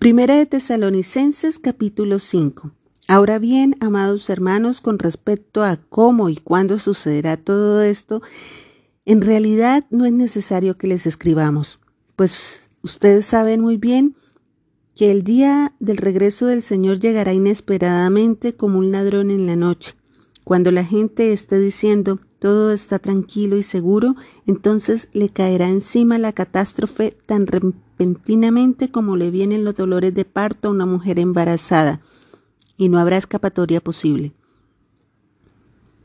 Primera de Tesalonicenses capítulo 5. Ahora bien, amados hermanos, con respecto a cómo y cuándo sucederá todo esto, en realidad no es necesario que les escribamos, pues ustedes saben muy bien que el día del regreso del Señor llegará inesperadamente como un ladrón en la noche. Cuando la gente esté diciendo todo está tranquilo y seguro, entonces le caerá encima la catástrofe tan repentinamente como le vienen los dolores de parto a una mujer embarazada, y no habrá escapatoria posible.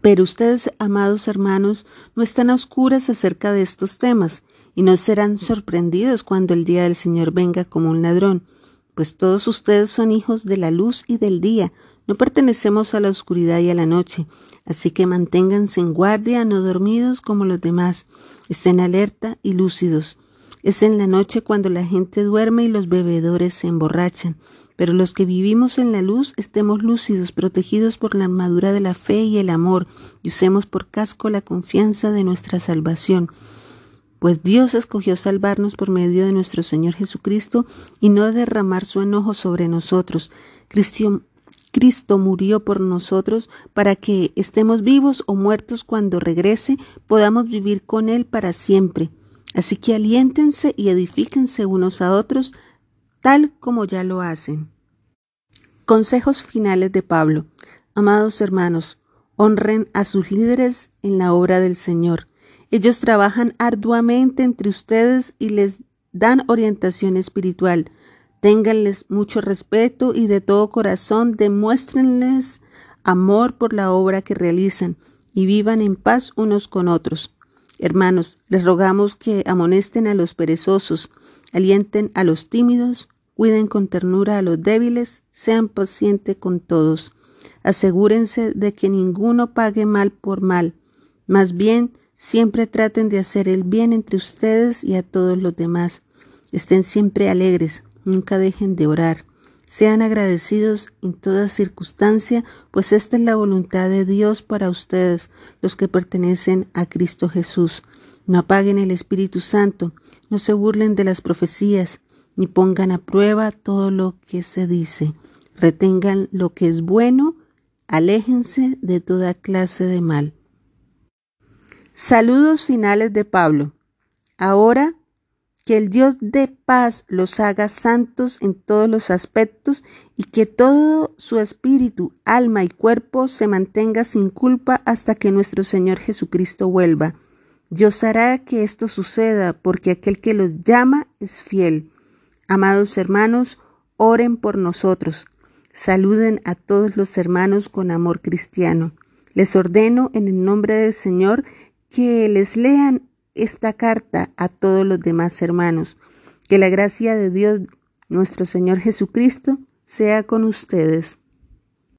Pero ustedes, amados hermanos, no están a oscuras acerca de estos temas, y no serán sorprendidos cuando el día del Señor venga como un ladrón, pues todos ustedes son hijos de la luz y del día, no pertenecemos a la oscuridad y a la noche, así que manténganse en guardia, no dormidos como los demás, estén alerta y lúcidos. Es en la noche cuando la gente duerme y los bebedores se emborrachan, pero los que vivimos en la luz estemos lúcidos, protegidos por la armadura de la fe y el amor, y usemos por casco la confianza de nuestra salvación. Pues Dios escogió salvarnos por medio de nuestro Señor Jesucristo y no derramar su enojo sobre nosotros. Cristo murió por nosotros para que estemos vivos o muertos cuando regrese, podamos vivir con Él para siempre. Así que aliéntense y edifíquense unos a otros, tal como ya lo hacen. Consejos finales de Pablo. Amados hermanos, honren a sus líderes en la obra del Señor. Ellos trabajan arduamente entre ustedes y les dan orientación espiritual. Ténganles mucho respeto y de todo corazón demuéstrenles amor por la obra que realizan y vivan en paz unos con otros. Hermanos, les rogamos que amonesten a los perezosos, alienten a los tímidos, cuiden con ternura a los débiles, sean pacientes con todos. Asegúrense de que ninguno pague mal por mal. Más bien, siempre traten de hacer el bien entre ustedes y a todos los demás. Estén siempre alegres, Nunca dejen de orar. Sean agradecidos en toda circunstancia, pues esta es la voluntad de Dios para ustedes, los que pertenecen a Cristo Jesús. No apaguen el Espíritu Santo, no se burlen de las profecías, ni pongan a prueba todo lo que se dice. Retengan lo que es bueno, aléjense de toda clase de mal. Saludos finales de Pablo. Ahora que el Dios de paz los haga santos en todos los aspectos y que todo su espíritu, alma y cuerpo se mantenga sin culpa hasta que nuestro Señor Jesucristo vuelva. Dios hará que esto suceda porque aquel que los llama es fiel. Amados hermanos, oren por nosotros. Saluden a todos los hermanos con amor cristiano. Les ordeno en el nombre del Señor que les lean esta carta a todos los demás hermanos. Que la gracia de Dios, nuestro Señor Jesucristo, sea con ustedes.